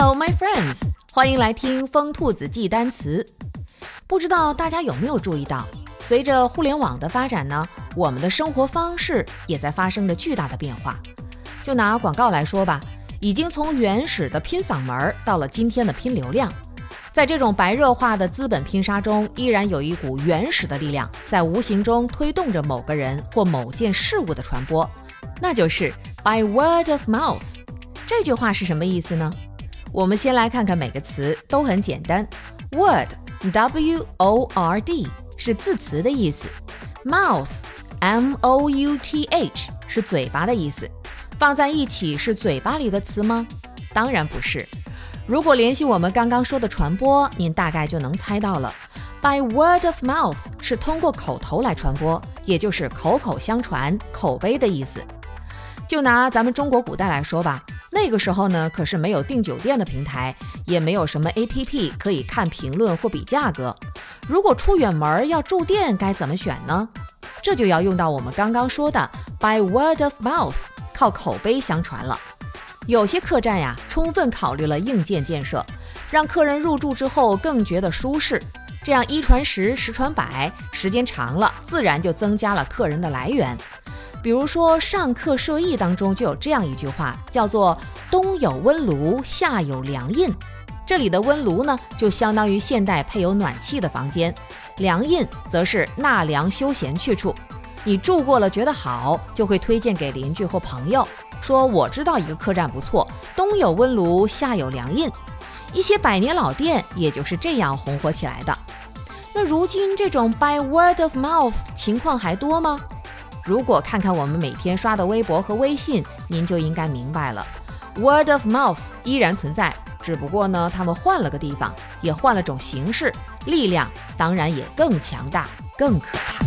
Hello, my friends！欢迎来听疯兔子记单词。不知道大家有没有注意到，随着互联网的发展呢，我们的生活方式也在发生着巨大的变化。就拿广告来说吧，已经从原始的拼嗓门到了今天的拼流量。在这种白热化的资本拼杀中，依然有一股原始的力量在无形中推动着某个人或某件事物的传播，那就是 by word of mouth。这句话是什么意思呢？我们先来看看每个词都很简单。Word，W O R D 是字词的意思。Mouth，M O U T H 是嘴巴的意思。放在一起是嘴巴里的词吗？当然不是。如果联系我们刚刚说的传播，您大概就能猜到了。By word of mouth 是通过口头来传播，也就是口口相传、口碑的意思。就拿咱们中国古代来说吧。那个时候呢，可是没有订酒店的平台，也没有什么 APP 可以看评论或比价格。如果出远门要住店，该怎么选呢？这就要用到我们刚刚说的 by word of mouth，靠口碑相传了。有些客栈呀，充分考虑了硬件建设，让客人入住之后更觉得舒适。这样一传十，十传百，时间长了，自然就增加了客人的来源。比如说《上课设议》当中就有这样一句话，叫做“冬有温炉，夏有凉印”。这里的温炉呢，就相当于现代配有暖气的房间；凉印则是纳凉休闲去处。你住过了觉得好，就会推荐给邻居或朋友，说我知道一个客栈不错，冬有温炉，夏有凉印。一些百年老店也就是这样红火起来的。那如今这种 by word of mouth 情况还多吗？如果看看我们每天刷的微博和微信，您就应该明白了，word of mouth 依然存在，只不过呢，他们换了个地方，也换了种形式，力量当然也更强大、更可怕。